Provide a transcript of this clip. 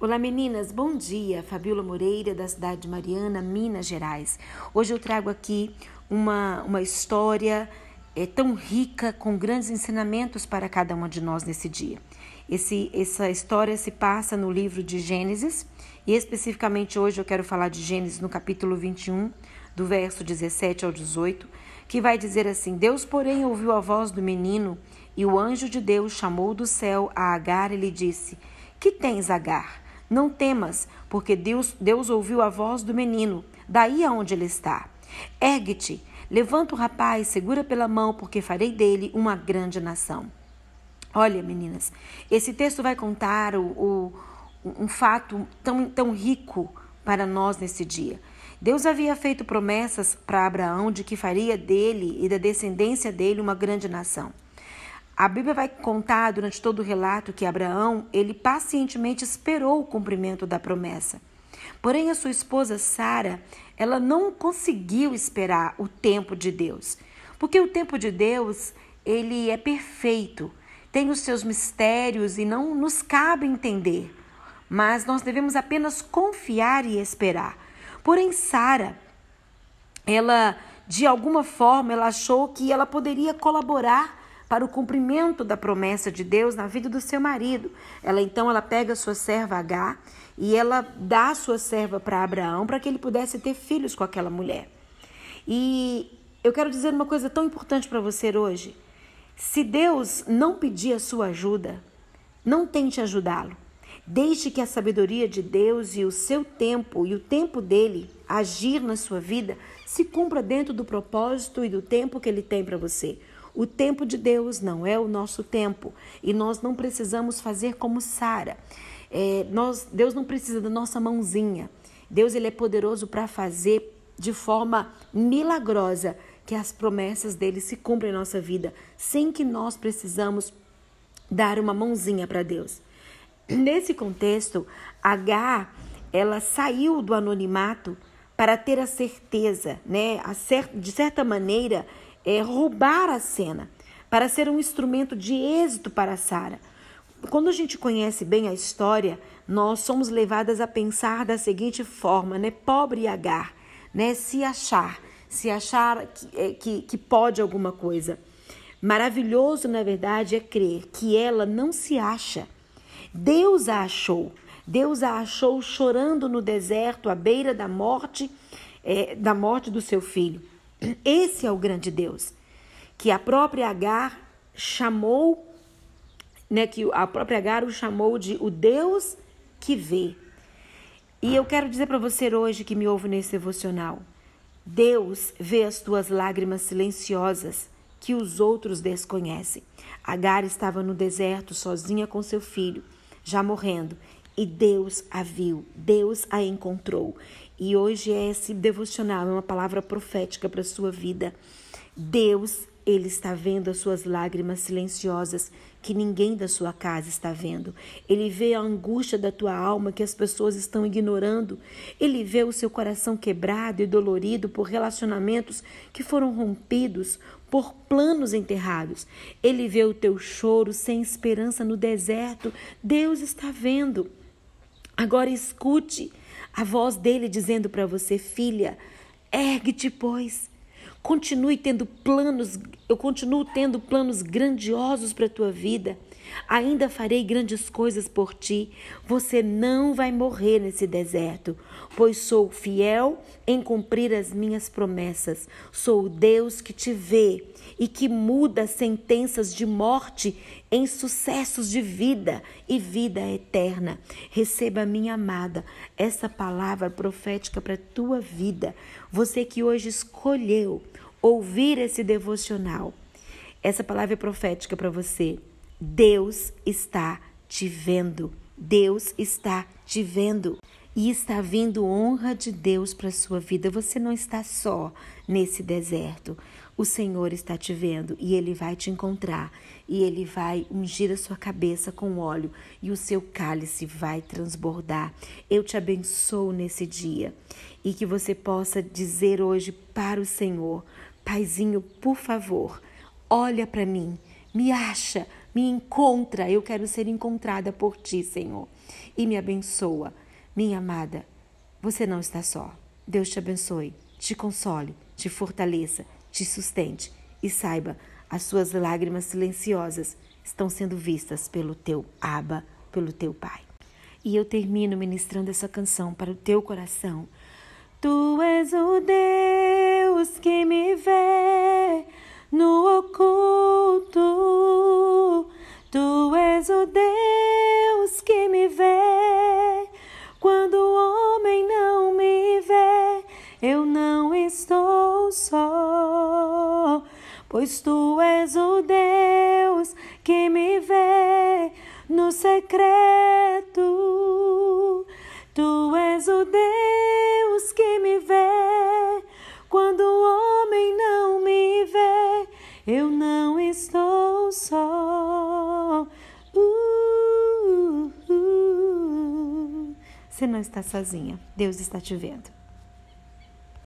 Olá meninas, bom dia. Fabiola Moreira, da cidade de Mariana, Minas Gerais. Hoje eu trago aqui uma, uma história é, tão rica, com grandes ensinamentos para cada uma de nós nesse dia. Esse, essa história se passa no livro de Gênesis, e especificamente hoje eu quero falar de Gênesis no capítulo 21, do verso 17 ao 18, que vai dizer assim: Deus, porém, ouviu a voz do menino, e o anjo de Deus chamou do céu a Agar e lhe disse: Que tens, Agar? Não temas, porque Deus, Deus ouviu a voz do menino, daí aonde ele está. Ergue-te, levanta o rapaz, segura pela mão, porque farei dele uma grande nação. Olha, meninas, esse texto vai contar o, o, um fato tão, tão rico para nós nesse dia. Deus havia feito promessas para Abraão de que faria dele e da descendência dele uma grande nação. A Bíblia vai contar durante todo o relato que Abraão, ele pacientemente esperou o cumprimento da promessa. Porém, a sua esposa Sara, ela não conseguiu esperar o tempo de Deus. Porque o tempo de Deus, ele é perfeito, tem os seus mistérios e não nos cabe entender. Mas nós devemos apenas confiar e esperar. Porém, Sara, ela de alguma forma ela achou que ela poderia colaborar para o cumprimento da promessa de Deus na vida do seu marido. Ela então ela pega sua serva H e ela dá sua serva para Abraão para que ele pudesse ter filhos com aquela mulher. E eu quero dizer uma coisa tão importante para você hoje. Se Deus não pedir a sua ajuda, não tente ajudá-lo. Deixe que a sabedoria de Deus e o seu tempo e o tempo dele agir na sua vida se cumpra dentro do propósito e do tempo que ele tem para você. O tempo de Deus não é o nosso tempo e nós não precisamos fazer como Sara. É, nós, Deus não precisa da nossa mãozinha. Deus ele é poderoso para fazer de forma milagrosa que as promessas dele se cumprem em nossa vida, sem que nós precisamos dar uma mãozinha para Deus. Nesse contexto, H ela saiu do anonimato para ter a certeza, né? De certa maneira, é, roubar a cena, para ser um instrumento de êxito para Sara. Quando a gente conhece bem a história, nós somos levadas a pensar da seguinte forma, né? Pobre Agar, né? Se achar, se achar que, é, que, que pode alguma coisa. Maravilhoso, na verdade, é crer que ela não se acha. Deus a achou. Deus a achou chorando no deserto, à beira da morte, é, da morte do seu filho. Esse é o grande Deus, que a própria Agar chamou, né, que a própria Agar o chamou de o Deus que vê. E eu quero dizer para você hoje que me ouve nesse devocional, Deus vê as tuas lágrimas silenciosas que os outros desconhecem. Agar estava no deserto sozinha com seu filho, já morrendo, e Deus a viu, Deus a encontrou. E hoje é esse devocional, é uma palavra profética para a sua vida. Deus, Ele está vendo as suas lágrimas silenciosas que ninguém da sua casa está vendo. Ele vê a angústia da tua alma que as pessoas estão ignorando. Ele vê o seu coração quebrado e dolorido por relacionamentos que foram rompidos, por planos enterrados. Ele vê o teu choro sem esperança no deserto. Deus está vendo. Agora escute a voz dele dizendo para você, filha, ergue-te, pois. Continue tendo planos, eu continuo tendo planos grandiosos para a tua vida. Ainda farei grandes coisas por ti. Você não vai morrer nesse deserto, pois sou fiel em cumprir as minhas promessas. Sou o Deus que te vê e que muda sentenças de morte em sucessos de vida e vida eterna. Receba, minha amada, essa palavra profética para a tua vida. Você que hoje escolheu ouvir esse devocional. Essa palavra é profética para você. Deus está te vendo. Deus está te vendo. E está vindo honra de Deus para a sua vida. Você não está só nesse deserto. O Senhor está te vendo e ele vai te encontrar. E ele vai ungir a sua cabeça com óleo e o seu cálice vai transbordar. Eu te abençoo nesse dia e que você possa dizer hoje para o Senhor: Paizinho, por favor, olha para mim, me acha Me encontra, eu quero ser encontrada por ti, Senhor. E me abençoa. Minha amada, você não está só. Deus te abençoe, te console, te fortaleça, te sustente e saiba, as suas lágrimas silenciosas estão sendo vistas pelo teu Aba, pelo teu Pai. E eu termino ministrando essa canção para o teu coração. Tu és o Deus que me vê pois tu és o Deus que me vê no secreto. Tu és o Deus que me vê quando o homem não me vê. Eu não estou só. Uh, uh. Você não está sozinha. Deus está te vendo.